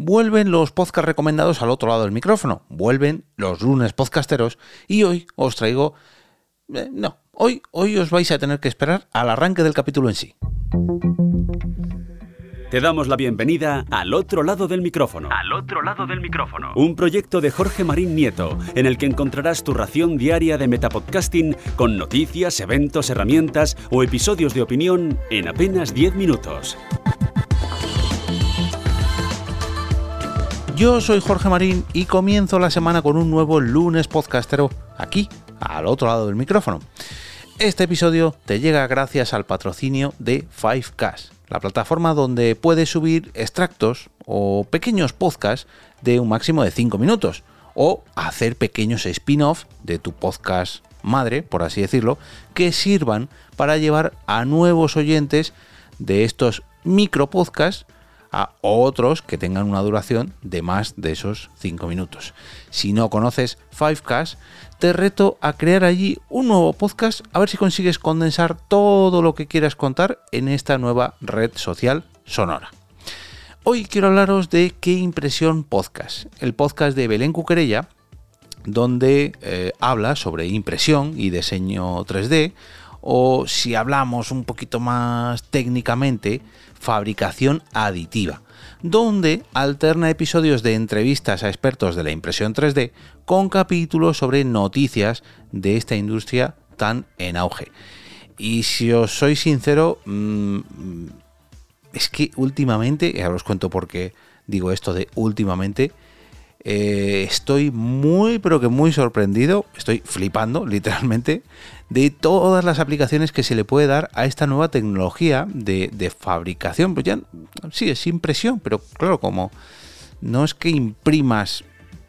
Vuelven los podcast recomendados al otro lado del micrófono, vuelven los lunes podcasteros y hoy os traigo... Eh, no, hoy, hoy os vais a tener que esperar al arranque del capítulo en sí. Te damos la bienvenida al otro lado del micrófono. Al otro lado del micrófono. Un proyecto de Jorge Marín Nieto, en el que encontrarás tu ración diaria de metapodcasting con noticias, eventos, herramientas o episodios de opinión en apenas 10 minutos. Yo soy Jorge Marín y comienzo la semana con un nuevo lunes podcastero aquí, al otro lado del micrófono. Este episodio te llega gracias al patrocinio de 5Cash la plataforma donde puedes subir extractos o pequeños podcasts de un máximo de 5 minutos o hacer pequeños spin-off de tu podcast madre, por así decirlo, que sirvan para llevar a nuevos oyentes de estos micro podcasts a otros que tengan una duración de más de esos 5 minutos. Si no conoces 5Cast, te reto a crear allí un nuevo podcast a ver si consigues condensar todo lo que quieras contar en esta nueva red social sonora. Hoy quiero hablaros de Qué Impresión Podcast, el podcast de Belén Cuquerella, donde eh, habla sobre impresión y diseño 3D, o si hablamos un poquito más técnicamente, fabricación aditiva, donde alterna episodios de entrevistas a expertos de la impresión 3D con capítulos sobre noticias de esta industria tan en auge. Y si os soy sincero, mm, es que últimamente, ahora os cuento por qué digo esto de últimamente, eh, estoy muy, pero que muy sorprendido, estoy flipando literalmente de todas las aplicaciones que se le puede dar a esta nueva tecnología de, fabricación. Pues ya, sí, es impresión, pero claro, como no es que imprimas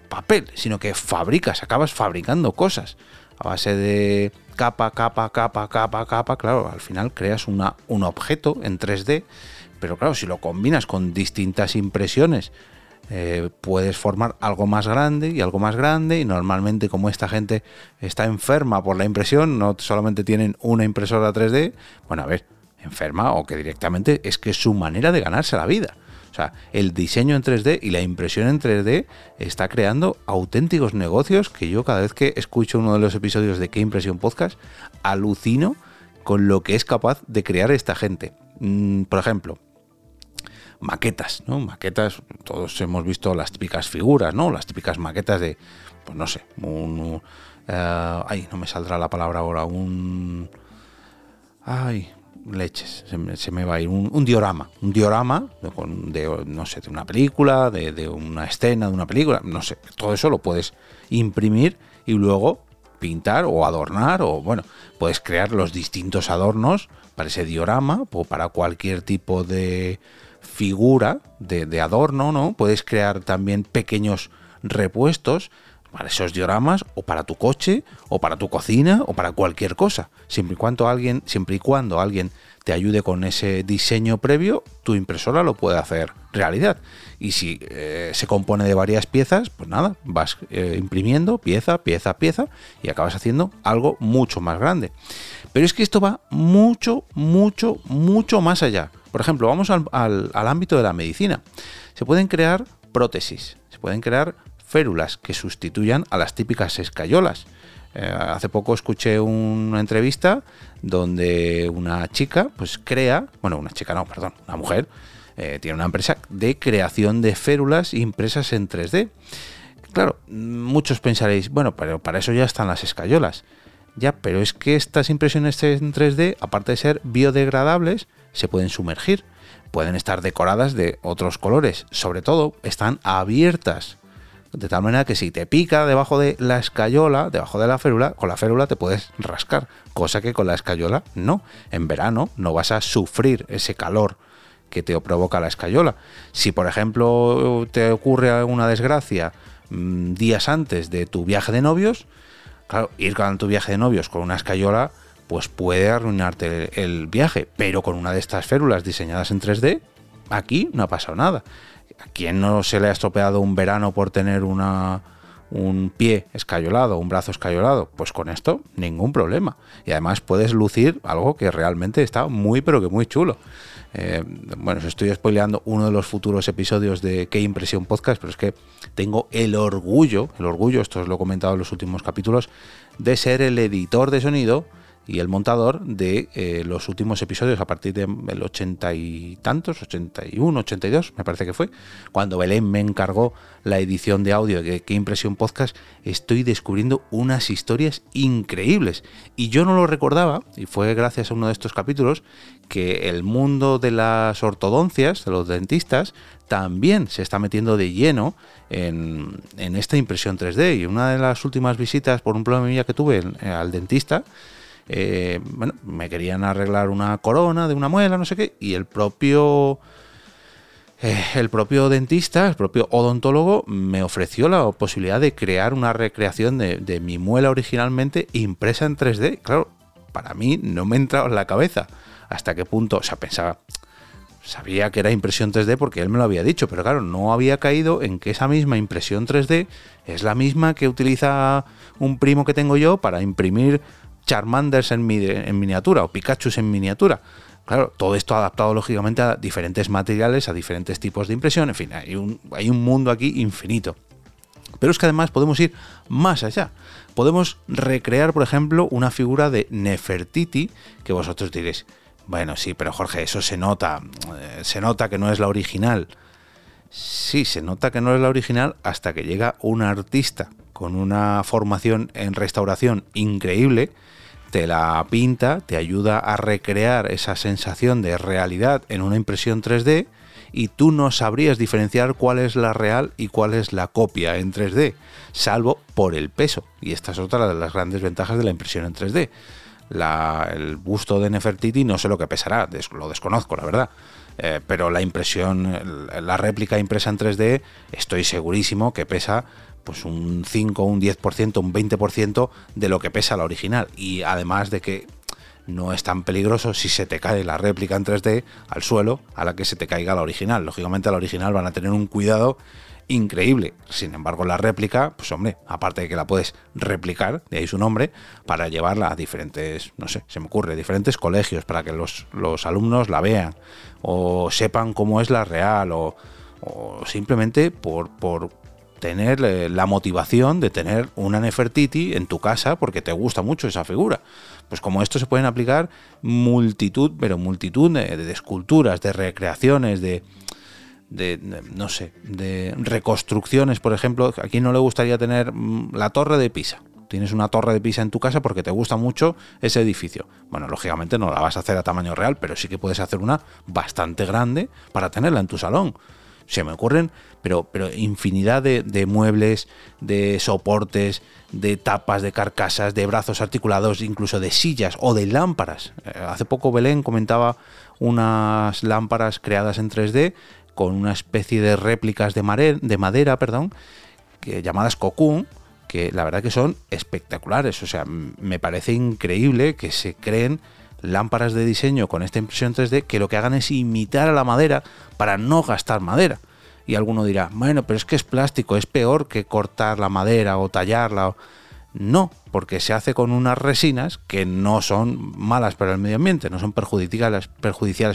papel, sino que fabricas, acabas fabricando cosas a base de capa, capa, capa, capa, capa, claro, al final creas un objeto en 3D, pero claro, si lo combinas con distintas impresiones, eh, puedes formar algo más grande y algo más grande y normalmente como esta gente está enferma por la impresión, no solamente tienen una impresora 3D, bueno, a ver, enferma o que directamente es que es su manera de ganarse la vida. O sea, el diseño en 3D y la impresión en 3D está creando auténticos negocios que yo cada vez que escucho uno de los episodios de Qué Impresión Podcast, alucino con lo que es capaz de crear esta gente. Mm, por ejemplo, maquetas, ¿no? Maquetas, todos hemos visto las típicas figuras, ¿no? Las típicas maquetas de, pues no sé, un... Eh, ay, no me saldrá la palabra ahora, un... Ay, leches, se me, va a ir, un, diorama, un diorama de, no sé, de una película, de, de, una escena de una película, no sé, todo eso lo puedes imprimir y luego pintar o adornar o bueno, puedes crear los distintos adornos para ese diorama o para cualquier tipo de, figura de, adorno, ¿no? Puedes crear también pequeños repuestos para esos dioramas o para tu coche o para tu cocina o para cualquier cosa. Siempre y cuando alguien, siempre y cuando alguien te ayude con ese diseño previo, tu impresora lo puede hacer realidad. Y si eh, se compone de varias piezas, pues nada, vas eh, imprimiendo pieza, pieza, pieza y acabas haciendo algo mucho más grande. Pero es que esto va mucho, mucho, mucho más allá. Por ejemplo, vamos al, ámbito de la medicina. Se pueden crear prótesis, se pueden crear férulas que sustituyan a las típicas escayolas. Eh, hace poco escuché una entrevista donde una chica pues crea, bueno, una chica no, perdón, una mujer, eh, tiene una empresa de creación de férulas impresas en 3D. Claro, muchos pensaréis, bueno, pero para eso ya están las escayolas. Ya, pero es que estas impresiones en 3D, aparte de ser biodegradables, se pueden sumergir, pueden estar decoradas de otros colores, sobre todo están abiertas. De tal manera que si te pica debajo de la escayola, debajo de la férula, con la férula te puedes rascar, cosa que con la escayola no. En verano no vas a sufrir ese calor que te provoca la escayola. Si por ejemplo te ocurre una desgracia mm, días antes de tu viaje de novios, claro, ir con tu viaje de novios con una escayola pues puede arruinarte el, viaje. Pero con una de estas férulas diseñadas en 3D, aquí no ha pasado nada. ¿A quién no se le ha estropeado un verano por tener una, un pie escayolado, un brazo escayolado, pues con esto ningún problema. Y además puedes lucir algo que realmente está muy pero que muy chulo. Eh, bueno, os estoy spoileando uno de los futuros episodios de Qué Impresión Podcast, pero es que tengo el orgullo, el orgullo, esto os lo he comentado en los últimos capítulos, de ser el editor de sonido y el montador de eh, los últimos episodios a partir del ochenta y tantos, 81, 82, me parece que fue, cuando Belén me encargó la edición de audio de Qué Impresión Podcast, estoy descubriendo unas historias increíbles. Y yo no lo recordaba, y fue gracias a uno de estos capítulos, que el mundo de las ortodoncias, de los dentistas, también se está metiendo de lleno en, esta impresión 3D. Y una de las últimas visitas por un problema que tuve al dentista, eh, bueno, me querían arreglar una corona de una muela, no sé qué, y el propio eh, el propio dentista, el propio odontólogo, me ofreció la posibilidad de crear una recreación de, mi muela originalmente impresa en 3D. Claro, para mí no me entraba en la cabeza hasta qué punto, o sea, pensaba, sabía que era impresión 3D porque él me lo había dicho, pero claro, no había caído en que esa misma impresión 3D es la misma que utiliza un primo que tengo yo para imprimir Charmanders en, miniatura o Pikachu en miniatura. Claro, todo esto adaptado lógicamente a diferentes materiales, a diferentes tipos de impresión, en fin, hay un, hay un mundo aquí infinito. Pero es que además podemos ir más allá. Podemos recrear, por ejemplo, una figura de Nefertiti, que vosotros diréis, bueno, sí, pero Jorge, eso se nota, eh, se nota que no es la original. Sí, se nota que no es la original hasta que llega un artista con una formación en restauración increíble te la pinta, te ayuda a recrear esa sensación de realidad en una impresión 3D y tú no sabrías diferenciar cuál es la real y cuál es la copia en 3D, salvo por el peso. Y esta es otra de las grandes ventajas de la impresión en 3D. el busto de Nefertiti no sé lo que pesará, lo desconozco, la verdad. Eh, pero la impresión, la réplica impresa en 3D, estoy segurísimo que pesa pues un 5, un 10%, un 20% de lo que pesa la original. Y además de que no es tan peligroso si se te cae la réplica en 3D al suelo a la que se te caiga la original. Lógicamente la original van a tener un cuidado increíble. Sin embargo, la réplica, pues hombre, aparte de que la puedes replicar, de ahí su nombre, para llevarla a diferentes, no sé, se me ocurre, diferentes colegios, para que los, los alumnos la vean, o sepan cómo es la real, o, o simplemente por, por tener eh, la motivación de tener una Nefertiti en tu casa porque te gusta mucho esa figura. Pues como esto se pueden aplicar multitud, pero multitud de, esculturas, de recreaciones, de, de, no sé, de reconstrucciones, por ejemplo, a quién no le gustaría tener mm, la torre de Pisa. Tienes una torre de Pisa en tu casa porque te gusta mucho ese edificio. Bueno, lógicamente no la vas a hacer a tamaño real, pero sí que puedes hacer una bastante grande para tenerla en tu salón se me ocurren, pero, pero infinidad de, muebles, de soportes, de tapas, de carcasas, de brazos articulados, incluso de sillas o de lámparas. Eh, hace poco Belén comentaba unas lámparas creadas en 3D con una especie de réplicas de, de madera, perdón, que, llamadas cocoon, que la verdad que son espectaculares. O sea, me parece increíble que se creen lámparas de diseño con esta impresión 3D que lo que hagan es imitar a la madera para no gastar madera. Y alguno dirá, bueno, pero es que es plástico, es peor que cortar la madera o tallarla. No, porque se hace con unas resinas que no son malas para el medio ambiente, no son perjudiciales,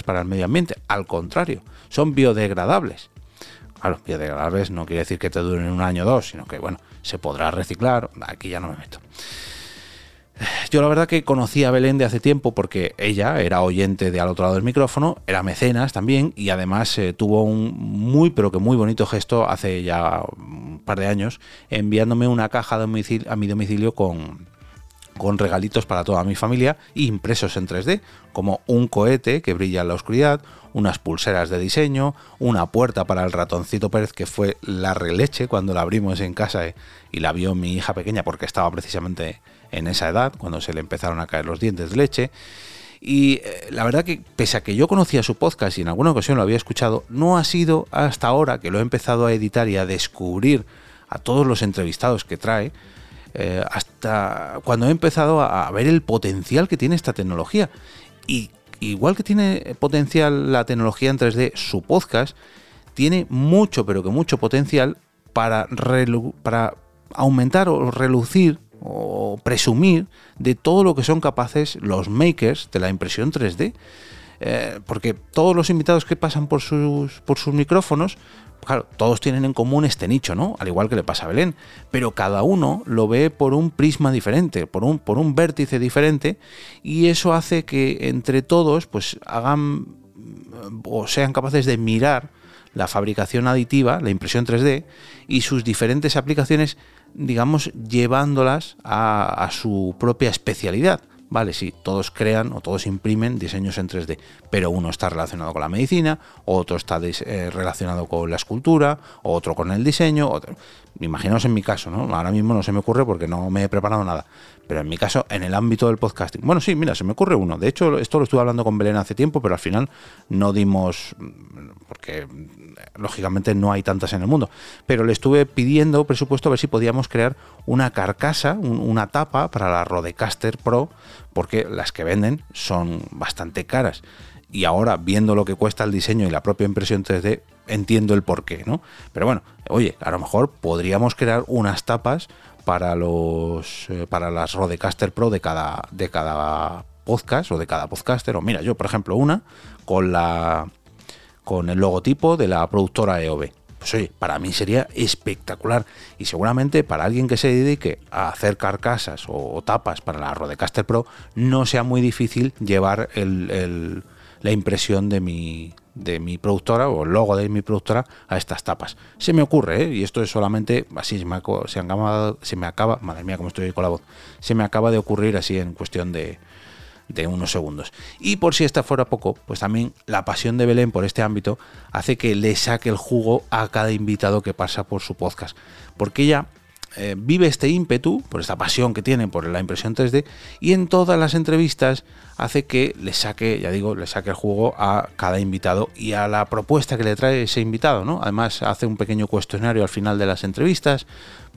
para el medio ambiente, al contrario, son biodegradables. Claro, biodegradables no quiere decir que te duren un año o dos, sino que, bueno, se podrá reciclar, aquí ya no me meto. Yo la verdad que conocí a Belén de hace tiempo porque ella era oyente de al otro lado del micrófono, era mecenas también y además eh, tuvo un muy pero que muy bonito gesto hace ya un par de años enviándome una caja a mi domicilio con, con regalitos para toda mi familia impresos en 3D, como un cohete que brilla en la oscuridad, unas pulseras de diseño, una puerta para el ratoncito Pérez que fue la releche cuando la abrimos en casa eh, y la vio mi hija pequeña porque estaba precisamente en esa edad, cuando se le empezaron a caer los dientes de leche. Y eh, la verdad que pese a que yo conocía su podcast y en alguna ocasión lo había escuchado, no ha sido hasta ahora que lo he empezado a editar y a descubrir a todos los entrevistados que trae, eh, hasta cuando he empezado a, ver el potencial que tiene esta tecnología. Y igual que tiene potencial la tecnología en 3D, su podcast tiene mucho, pero que mucho potencial para, para aumentar o relucir o presumir de todo lo que son capaces los makers de la impresión 3D. Eh, porque todos los invitados que pasan por sus, por sus micrófonos, claro, todos tienen en común este nicho, ¿no? Al igual que le pasa a Belén, pero cada uno lo ve por un prisma diferente, por un, por un vértice diferente, y eso hace que entre todos, pues hagan o sean capaces de mirar la fabricación aditiva, la impresión 3D y sus diferentes aplicaciones, digamos, llevándolas a, su propia especialidad. Vale, sí, todos crean o todos imprimen diseños en 3D, pero uno está relacionado con la medicina, otro está eh, relacionado con la escultura, otro con el diseño. Otro. Imaginaos en mi caso, ¿no? Ahora mismo no se me ocurre porque no me he preparado nada, pero en mi caso, en el ámbito del podcasting. Bueno, sí, mira, se me ocurre uno. De hecho, esto lo estuve hablando con Belén hace tiempo, pero al final no dimos, porque lógicamente no hay tantas en el mundo, pero le estuve pidiendo presupuesto a ver si podíamos crear una carcasa, una tapa para la Rodecaster Pro porque las que venden son bastante caras. Y ahora, viendo lo que cuesta el diseño y la propia impresión 3D, entiendo el porqué, ¿no? Pero bueno, oye, a lo mejor podríamos crear unas tapas para los eh, para las Rodecaster Pro de cada de cada podcast o de cada podcaster. O mira yo por ejemplo una con la con el logotipo de la productora EOB pues para mí sería espectacular. Y seguramente para alguien que se dedique a hacer carcasas o, tapas para la Rodecaster Pro no sea muy difícil llevar la impresión de mi, de mi productora o logo de mi productora a estas tapas. Se me ocurre, ¿eh? y esto es solamente así, se me, acaba, se me acaba, madre mía, cómo estoy con la voz, se me acaba de ocurrir así en cuestión de, de unos segundos. Y por si esta fuera poco, pues también la pasión de Belén por este ámbito hace que le saque el jugo a cada invitado que pasa por su podcast. Porque ella eh, vive este ímpetu, por esta pasión que tiene por la impresión 3D, y en todas las entrevistas hace que le saque, ya digo, le saque el jugo a cada invitado y a la propuesta que le trae ese invitado, ¿no? Además hace un pequeño cuestionario al final de las entrevistas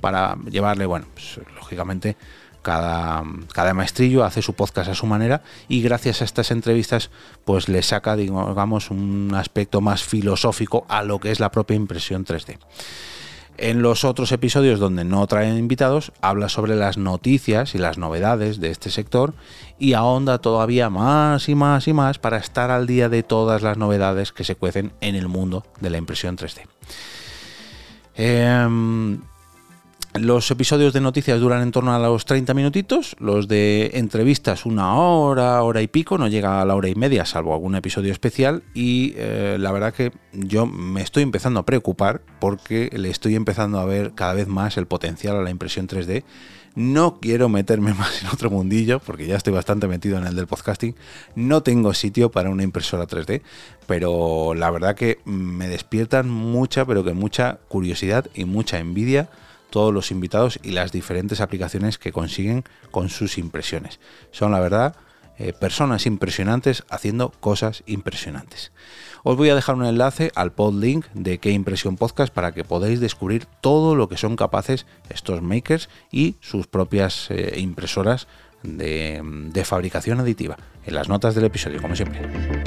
para llevarle, bueno, pues, lógicamente cada, cada maestrillo hace su podcast a su manera y gracias a estas entrevistas pues le saca digamos un aspecto más filosófico a lo que es la propia impresión 3D. En los otros episodios donde no traen invitados, habla sobre las noticias y las novedades de este sector y ahonda todavía más y más y más para estar al día de todas las novedades que se cuecen en el mundo de la impresión 3D. Los episodios de noticias duran en torno a los 30 minutitos, los de entrevistas una hora, hora y pico, no llega a la hora y media, salvo algún episodio especial, y eh, la verdad que yo me estoy empezando a preocupar porque le estoy empezando a ver cada vez más el potencial a la impresión 3D. No quiero meterme más en otro mundillo, porque ya estoy bastante metido en el del podcasting. No tengo sitio para una impresora 3D, pero la verdad que me despiertan mucha, pero que mucha curiosidad y mucha envidia todos los invitados y las diferentes aplicaciones que consiguen con sus impresiones. Son la verdad eh, personas impresionantes haciendo cosas impresionantes. Os voy a dejar un enlace al podlink de Qué Impresión Podcast para que podáis descubrir todo lo que son capaces estos makers y sus propias eh, impresoras de, de fabricación aditiva en las notas del episodio, como siempre.